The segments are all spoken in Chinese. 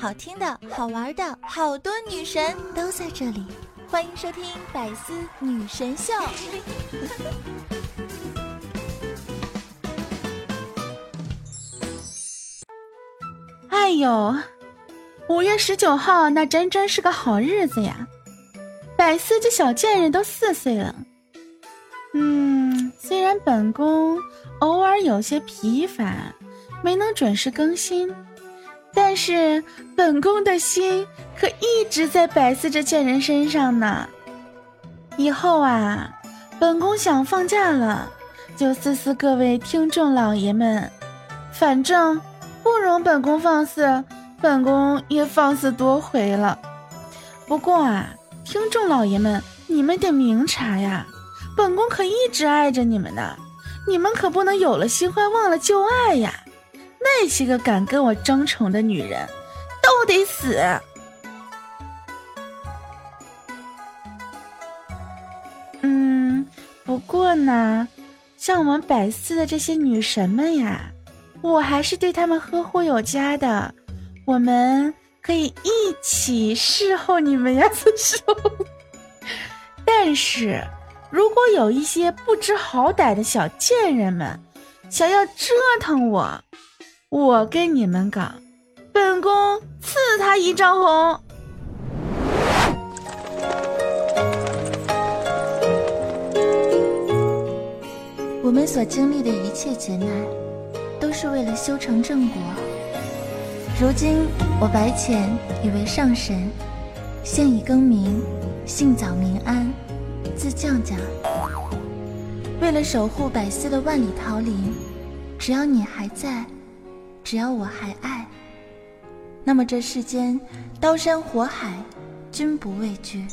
好听的、好玩的，好多女神都在这里，欢迎收听《百思女神秀》。哎呦，五月十九号那真真是个好日子呀！百思这小贱人都四岁了。嗯，虽然本宫偶尔有些疲乏，没能准时更新。但是本宫的心可一直在百思这贱人身上呢。以后啊，本宫想放假了，就思思各位听众老爷们，反正不容本宫放肆，本宫也放肆多回了。不过啊，听众老爷们，你们得明察呀，本宫可一直爱着你们呢，你们可不能有了新欢忘了旧爱呀。那些个敢跟我争宠的女人，都得死。嗯，不过呢，像我们百思的这些女神们呀，我还是对她们呵护有加的。我们可以一起侍候你们呀，四叔。但是，如果有一些不知好歹的小贱人们想要折腾我，我跟你们讲，本宫赐他一丈红。我们所经历的一切劫难，都是为了修成正果。如今我白浅已为上神，现已更名，姓早名安，字绛绛。为了守护百思的万里桃林，只要你还在。只要我还爱，那么这世间刀山火海，均不畏惧。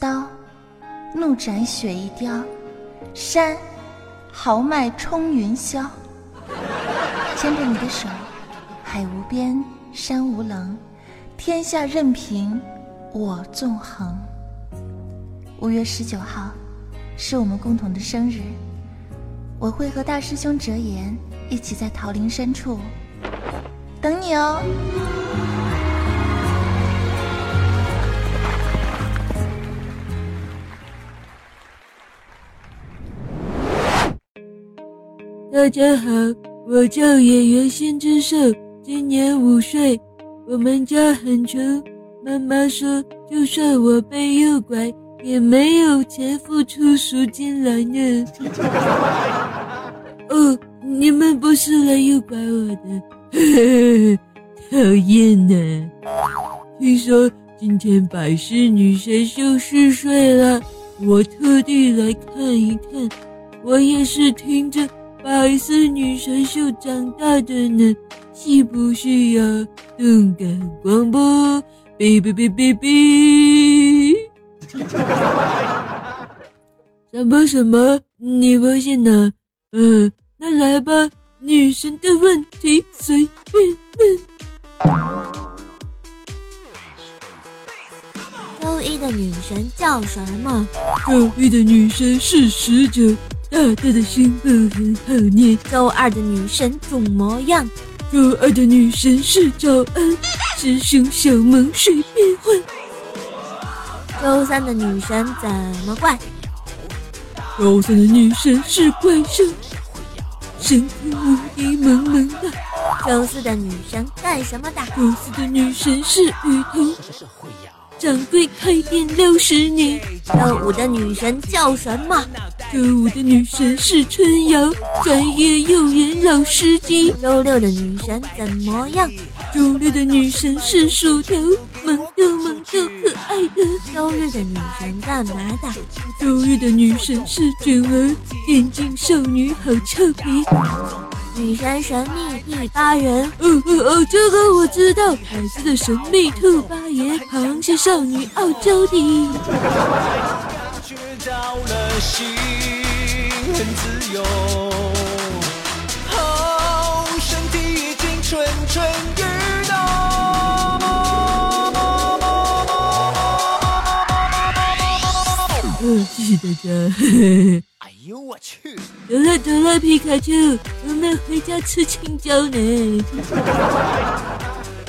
刀，怒斩雪一雕；山，豪迈冲云霄。牵着你的手，海无边，山无棱，天下任凭我纵横。五月十九号，是我们共同的生日，我会和大师兄折颜。一起在桃林深处等你哦。大家好，我叫演员新之寿，今年五岁。我们家很穷，妈妈说，就算我被诱拐，也没有钱付出赎金来呢。哦。你们不是来诱拐我的，讨厌呢！听说今天百事女神秀试睡了，我特地来看一看。我也是听着百事女神秀长大的呢，是不是呀动感广播？哔哔哔哔哔！什么什么？你不信呢？嗯。那来吧，女神的问题随便问。周一的女神叫什么？周一的女神是使者，大大的心很很好念。周二的女神肿么样？周二的女神是早安，师兄小萌随便换。周三的女神怎么怪？周三的女神是怪兽。神秘无敌萌萌的，周四的女神干什么的？周四的女神是雨桐，掌柜开店六十年。周五的女神叫什么？周五的女神是春瑶，专业幼园老司机。周六的女神怎么样？周六的女神是薯条，萌豆萌豆可爱的。周日的女神干嘛的？周日的女神是卷儿，眼镜少女好俏皮。女神神秘第八人，哦哦哦，这个我知道，孩子的神秘兔八爷，螃蟹少女傲娇的。谢谢大家。哎呦我去！得了得了，皮卡丘，我们回家吃青椒呢。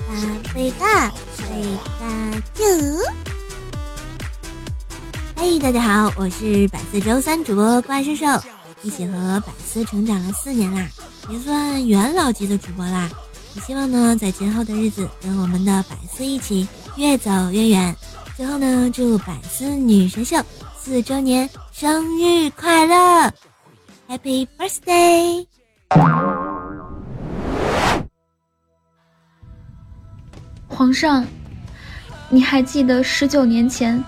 啊，贝卡贝卡啾。嘿，大家好，我是百思周三主播怪兽兽，一起和百思成长了四年啦，也算元老级的主播啦。也希望呢，在今后的日子跟我们的百思一起越走越远。最后呢，祝百思女神秀四周年生日快乐，Happy Birthday！皇上，你还记得十九年前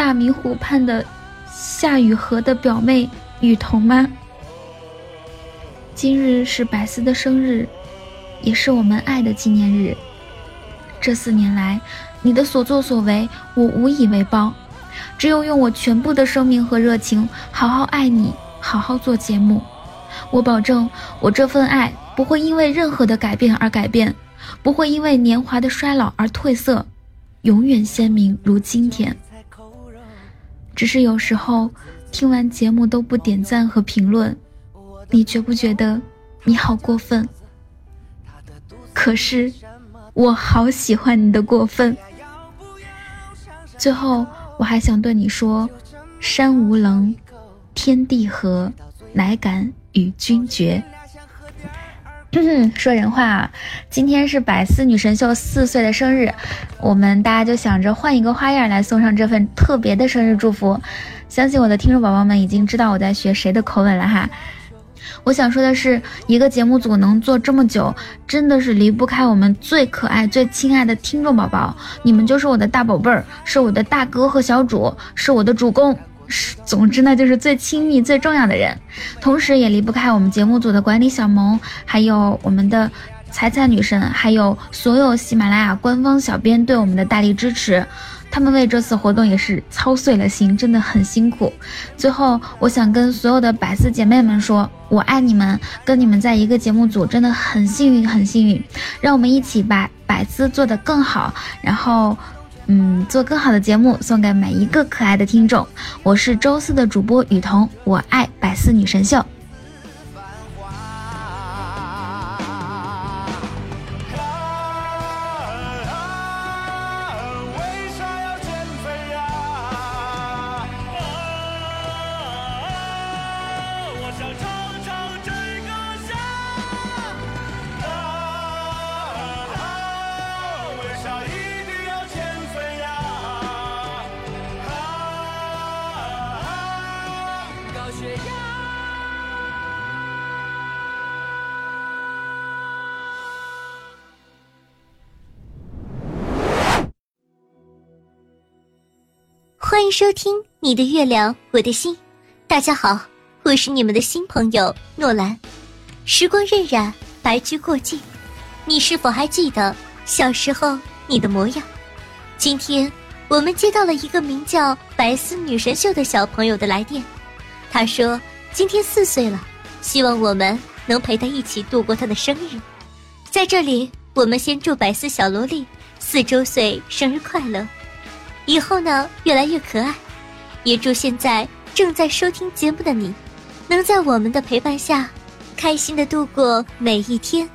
大明湖畔的夏雨荷的表妹雨桐吗？今日是百思的生日，也是我们爱的纪念日。这四年来，你的所作所为，我无以为报，只有用我全部的生命和热情，好好爱你，好好做节目。我保证，我这份爱不会因为任何的改变而改变。不会因为年华的衰老而褪色，永远鲜明如今天。只是有时候听完节目都不点赞和评论，你觉不觉得你好过分？可是我好喜欢你的过分。最后我还想对你说：山无棱，天地合，乃敢与君绝。说人话啊，今天是百思女神秀四岁的生日，我们大家就想着换一个花样来送上这份特别的生日祝福。相信我的听众宝宝们已经知道我在学谁的口吻了哈。我想说的是，一个节目组能做这么久，真的是离不开我们最可爱、最亲爱的听众宝宝，你们就是我的大宝贝儿，是我的大哥和小主，是我的主公。总之呢，就是最亲密、最重要的人，同时也离不开我们节目组的管理小萌，还有我们的彩彩女神，还有所有喜马拉雅官方小编对我们的大力支持，他们为这次活动也是操碎了心，真的很辛苦。最后，我想跟所有的百思姐妹们说，我爱你们，跟你们在一个节目组真的很幸运，很幸运。让我们一起把百思做得更好，然后。嗯，做更好的节目，送给每一个可爱的听众。我是周四的主播雨桐，我爱百思女神秀。收听《你的月亮我的心》，大家好，我是你们的新朋友诺兰。时光荏苒，白驹过境，你是否还记得小时候你的模样？今天我们接到了一个名叫白丝女神秀的小朋友的来电，他说今天四岁了，希望我们能陪他一起度过他的生日。在这里，我们先祝白丝小萝莉四周岁生日快乐。以后呢，越来越可爱，也祝现在正在收听节目的你，能在我们的陪伴下，开心的度过每一天。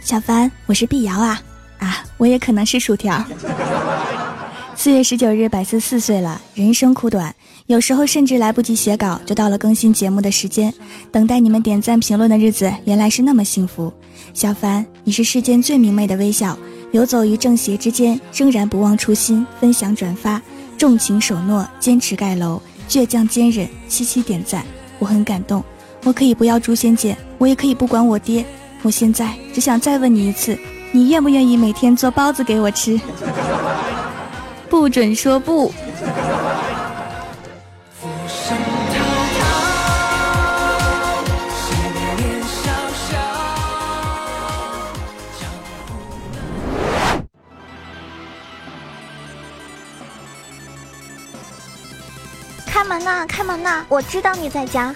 小凡，我是碧瑶啊啊，我也可能是薯条。四月十九日，百思四岁了。人生苦短，有时候甚至来不及写稿，就到了更新节目的时间。等待你们点赞评论的日子，原来是那么幸福。小凡，你是世间最明媚的微笑，游走于正邪之间，仍然不忘初心，分享转发，重情守诺，坚持盖楼，倔强坚忍，七七点赞，我很感动。我可以不要诛仙剑，我也可以不管我爹。我现在只想再问你一次，你愿不愿意每天做包子给我吃？不准说不。开门呐，开门呐！我知道你在家。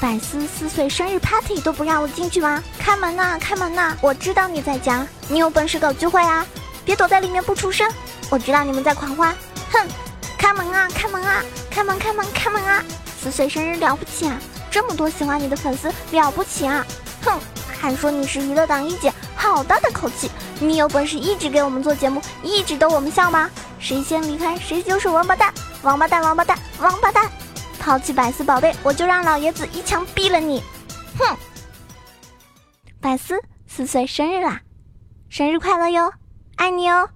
百思四岁生日 party 都不让我进去吗？开门呐，开门呐！我知道你在家。你有本事搞聚会啊！别躲在里面不出声。我知道你们在狂欢。哼，开门啊，开门啊，开门开门开门啊！四岁生日了不起啊，这么多喜欢你的粉丝了不起啊！哼，还说你是娱乐党一姐，好大的口气！你有本事一直给我们做节目，一直逗我们笑吗？谁先离开谁就是王八蛋！王八蛋，王八蛋，王八蛋！抛弃百思宝贝，我就让老爷子一枪毙了你！哼！百思四岁生日啦，生日快乐哟，爱你哦！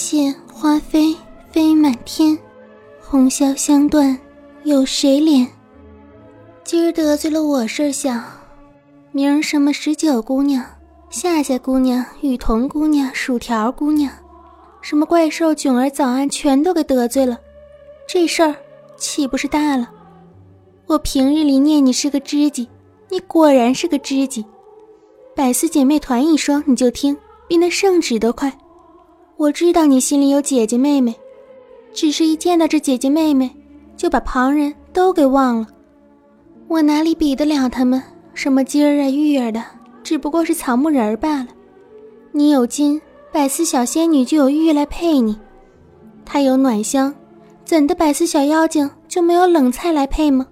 谢花飞飞满天，红消香断有谁怜？今儿得罪了我事小，明儿什么十九姑娘、夏夏姑娘、雨桐姑娘、薯条姑娘，什么怪兽囧儿早安全都给得罪了，这事儿岂不是大了？我平日里念你是个知己，你果然是个知己。百思姐妹团一说你就听，比那圣旨都快。我知道你心里有姐姐妹妹，只是一见到这姐姐妹妹，就把旁人都给忘了。我哪里比得了他们？什么金儿啊玉儿的，只不过是草木人罢了。你有金，百思小仙女就有玉来配你；她有暖香，怎的百思小妖精就没有冷菜来配吗？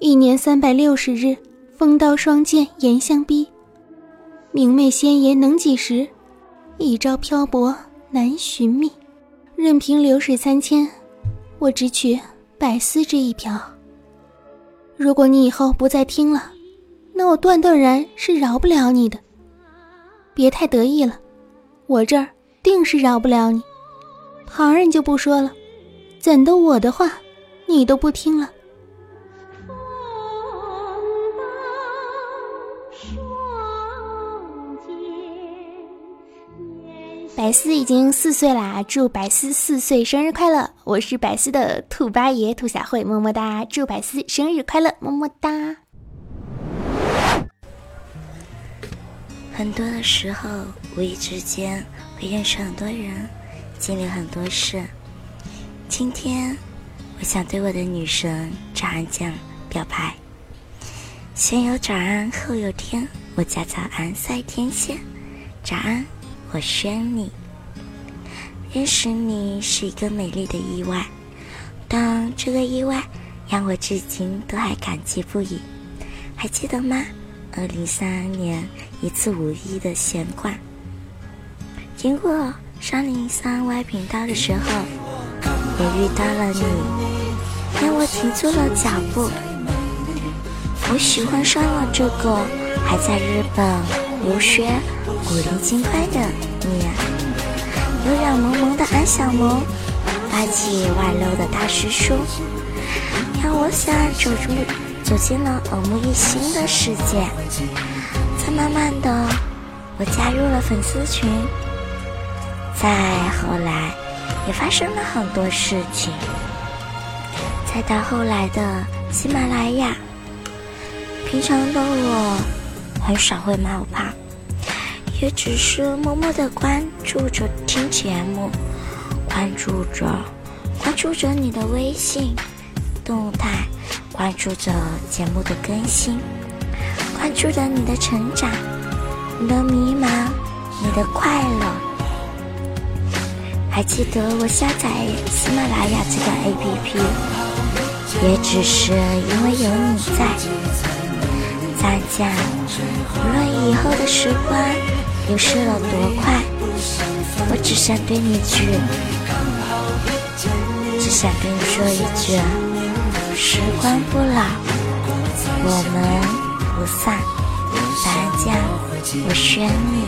一年三百六十日，风刀霜剑严相逼。明媚仙颜能几时？一朝漂泊难寻觅。任凭流水三千，我只取百思这一瓢。如果你以后不再听了，那我断断然是饶不了你的。别太得意了，我这儿定是饶不了你。旁人就不说了，怎的我的话你都不听了？百思已经四岁啦，祝百思四岁生日快乐！我是百思的兔八爷兔小慧，么么哒！祝百思生日快乐，么么哒！很多的时候，无意之间会认识很多人，经历很多事。今天，我想对我的女神早安酱表白：先有早安，后有天，我家早安赛天仙，早安。我宣你，认识你是一个美丽的意外，但这个意外让我至今都还感激不已。还记得吗？二零三二年一次五一的闲逛，经过三零三 Y 频道的时候，我遇到了你，让我停住了脚步。我喜欢上了这个还在日本留学。古灵精怪的你，有点萌萌的安小萌，霸气外露的大师叔，让我想走入走进了耳目一新的世界。再慢慢的，我加入了粉丝群。再后来，也发生了很多事情。再到后来的喜马拉雅，平常的我很少会冒泡。也只是默默的关注着听节目，关注着，关注着你的微信动态，关注着节目的更新，关注着你的成长，你的迷茫，你的快乐。还记得我下载喜马拉雅这个 APP，也只是因为有你在。再见，无论以后的时光。流逝了多快，我只想对你句，只想对你说一句：时光不老，我们不散。大家，我选你，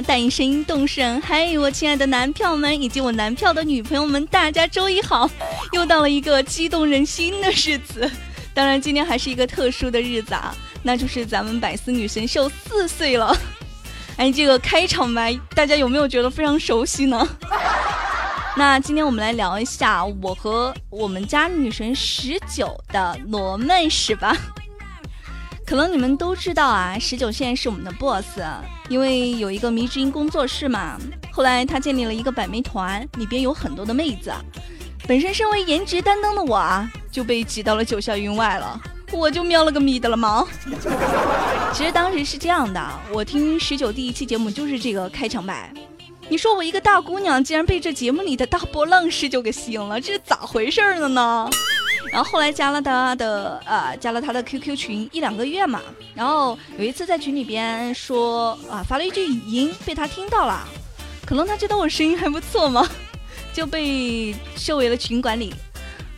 下带声音动身，嘿，我亲爱的男票们以及我男票的女朋友们，大家周一好！又到了一个激动人心的日子，当然今天还是一个特殊的日子啊，那就是咱们百思女神秀四岁了。哎，这个开场白大家有没有觉得非常熟悉呢？那今天我们来聊一下我和我们家女神十九的罗曼史吧。可能你们都知道啊，十九现在是我们的 boss，因为有一个迷之音工作室嘛。后来他建立了一个百媚团，里边有很多的妹子。本身身为颜值担当的我啊，就被挤到了九霄云外了，我就喵了个咪的了吗？其实当时是这样的，我听十九第一期节目就是这个开场白。你说我一个大姑娘，竟然被这节目里的大波浪十九给吸引了，这是咋回事儿呢？然后后来加了他的呃，加了他的 QQ 群一两个月嘛。然后有一次在群里边说啊，发了一句语音，被他听到了。可能他觉得我声音还不错嘛，就被设为了群管理。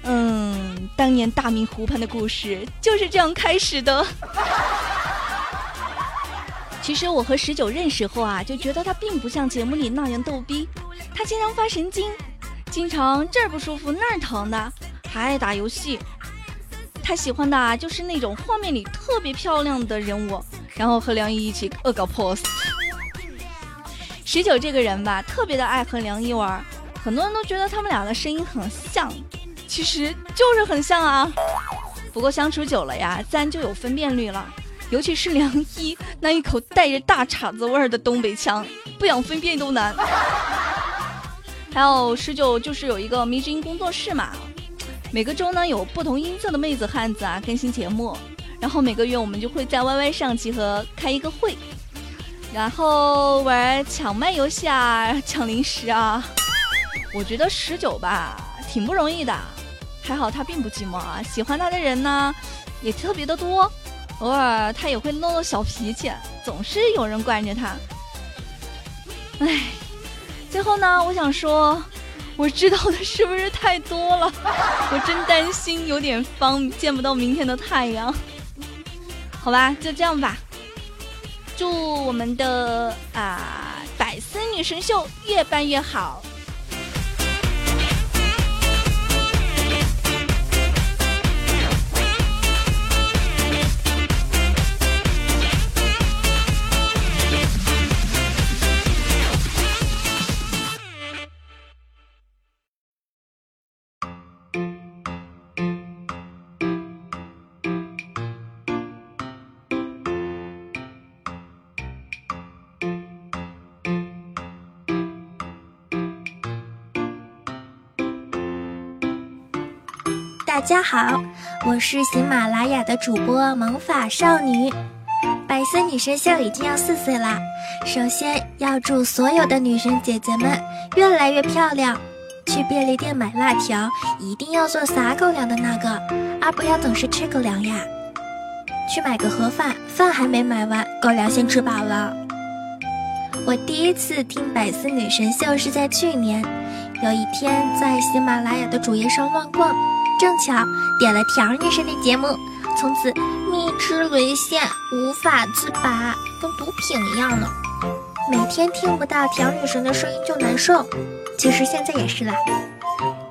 嗯，当年大明湖畔的故事就是这样开始的。其实我和十九认识后啊，就觉得他并不像节目里那样逗逼，他经常发神经，经常这儿不舒服那儿疼的。还爱打游戏，他喜欢的啊就是那种画面里特别漂亮的人物，然后和梁一一起恶搞 pose。十九这个人吧，特别的爱和梁一玩，很多人都觉得他们俩的声音很像，其实就是很像啊。不过相处久了呀，自然就有分辨率了，尤其是梁一那一口带着大碴子味儿的东北腔，不想分辨都难。还有十九就是有一个迷之音工作室嘛。每个周呢有不同音色的妹子汉子啊更新节目，然后每个月我们就会在 YY 上集合开一个会，然后玩抢麦游戏啊，抢零食啊。我觉得十九吧挺不容易的，还好他并不寂寞啊，喜欢他的人呢也特别的多，偶尔他也会露露小脾气，总是有人惯着他。唉，最后呢，我想说。我知道的是不是太多了？我真担心有点方，见不到明天的太阳。好吧，就这样吧。祝我们的啊百思女神秀越办越好。大家好，我是喜马拉雅的主播萌法少女，百思女神秀已经要四岁啦。首先要祝所有的女神姐姐们越来越漂亮。去便利店买辣条，一定要做撒狗粮的那个，而不要总是吃狗粮呀。去买个盒饭，饭还没买完，狗粮先吃饱了。我第一次听百思女神秀是在去年，有一天在喜马拉雅的主页上乱逛。正巧点了条女神的节目，从此蜜汁沦陷，无法自拔，跟毒品一样呢。每天听不到条女神的声音就难受，其实现在也是啦。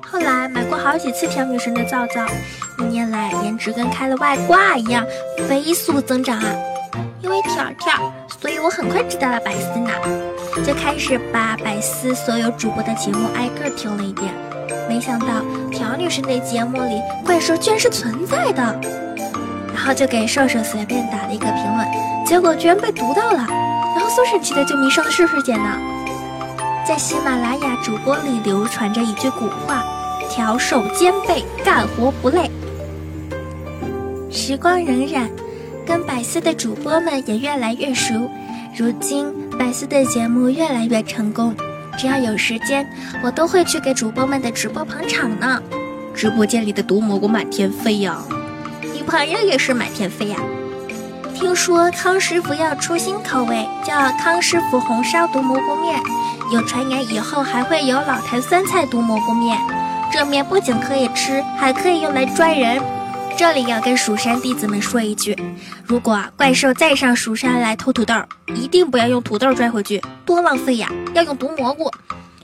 后来买过好几次条女神的皂皂，一年来颜值跟开了外挂一样飞速增长啊。因为条条，所以我很快知道了百思呢，就开始把百思所有主播的节目挨个听了一遍。没想到朴女士那节目里怪兽居然是存在的，然后就给兽兽随便打了一个评论，结果居然被读到了，然后苏神奇的就迷上了兽兽姐呢。在喜马拉雅主播里流传着一句古话：条手兼备，干活不累。时光荏苒，跟百思的主播们也越来越熟，如今百思的节目越来越成功。只要有时间，我都会去给主播们的直播捧场呢。直播间里的毒蘑菇满天飞呀，女朋友也是满天飞呀。听说康师傅要出新口味，叫康师傅红烧毒蘑菇面。有传言以后还会有老坛酸菜毒蘑菇面，这面不仅可以吃，还可以用来拽人。这里要跟蜀山弟子们说一句：如果怪兽再上蜀山来偷土豆，一定不要用土豆拽回去，多浪费呀！要用毒蘑菇。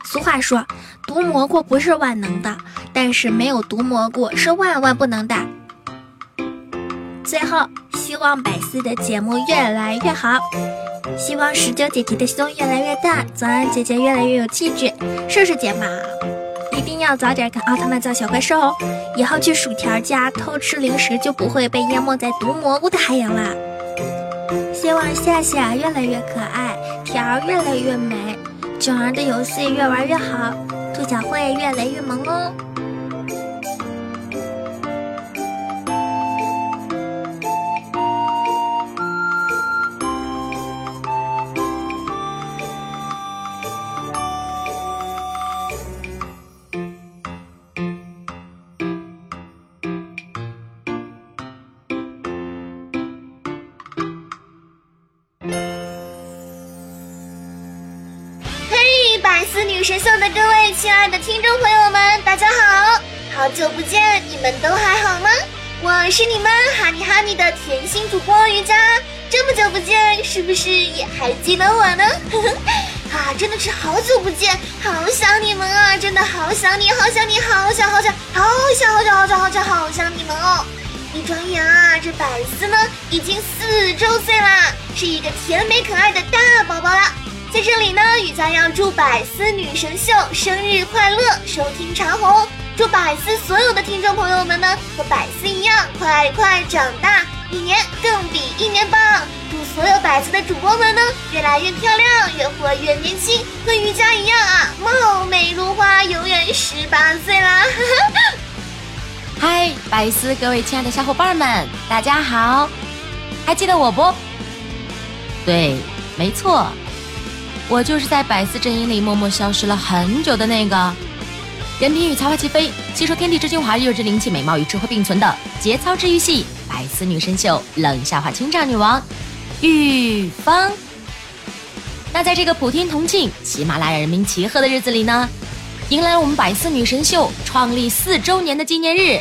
俗话说，毒蘑菇不是万能的，但是没有毒蘑菇是万万不能的。最后，希望百思的节目越来越好，希望十九姐姐的胸越来越大，早安姐姐越来越有气质，瘦瘦姐嘛，一定要早点看奥特曼造小怪兽哦，以后去薯条家偷吃零食就不会被淹没在毒蘑菇的海洋啦。希望夏夏越来越可爱，条儿越来越美，囧儿的游戏越玩越好，兔小慧越来越萌哦。思女神秀的各位亲爱的听众朋友们，大家好！好久不见，你们都还好吗？我是你们哈尼哈尼的甜心主播瑜伽，这么久不见，是不是也还记得我呢？啊，真的是好久不见，好想你们啊！真的好想你，好想你，好想好想好想好想好想好想好想你们哦！一转眼啊，这百思呢已经四周岁啦，是一个甜美可爱的大宝宝啦。在这里呢，雨佳要祝百思女神秀生日快乐，收听长虹。祝百思所有的听众朋友们呢，和百思一样，快快长大，一年更比一年棒。祝所有百思的主播们呢，越来越漂亮，越活越年轻，和瑜伽一样啊，貌美如花，永远十八岁啦！嗨，百思各位亲爱的小伙伴们，大家好，还记得我不？对，没错，我就是在百思阵营里默默消失了很久的那个，人品与才华齐飞，吸收天地之精华，又之灵气，美貌与智慧并存的节操治愈系百思女神秀冷笑话清唱女王玉芳。那在这个普天同庆、喜马拉雅人民齐贺的日子里呢，迎来了我们百思女神秀创立四周年的纪念日。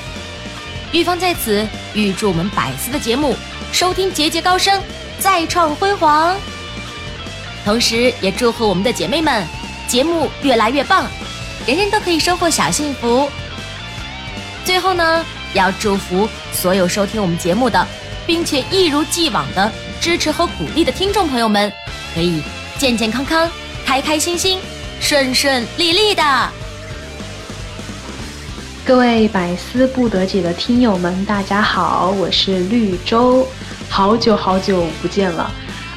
玉芳在此预祝我们百思的节目收听节节高升，再创辉煌。同时，也祝贺我们的姐妹们节目越来越棒，人人都可以收获小幸福。最后呢，要祝福所有收听我们节目的，并且一如既往的支持和鼓励的听众朋友们，可以健健康康、开开心心、顺顺利利的。各位百思不得解的听友们，大家好，我是绿洲，好久好久不见了。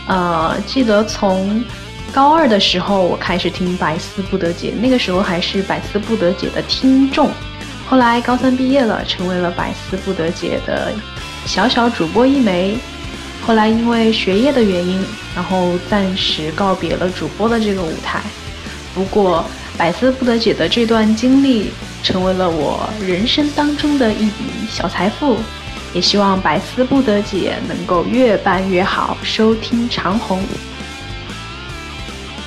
呃，记得从高二的时候我开始听百思不得解，那个时候还是百思不得解的听众。后来高三毕业了，成为了百思不得解的小小主播一枚。后来因为学业的原因，然后暂时告别了主播的这个舞台。不过百思不得解的这段经历，成为了我人生当中的一笔小财富。也希望百思不得解能够越办越好，收听长虹。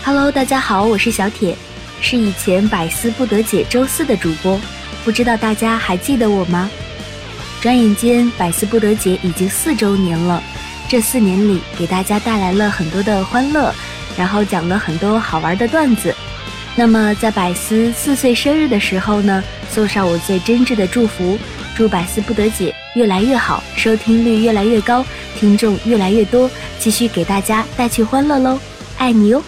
Hello，大家好，我是小铁，是以前百思不得解周四的主播，不知道大家还记得我吗？转眼间，百思不得解已经四周年了。这四年里，给大家带来了很多的欢乐，然后讲了很多好玩的段子。那么，在百思四岁生日的时候呢，送上我最真挚的祝福，祝百思不得解越来越好，收听率越来越高，听众越来越多，继续给大家带去欢乐喽！爱你哟。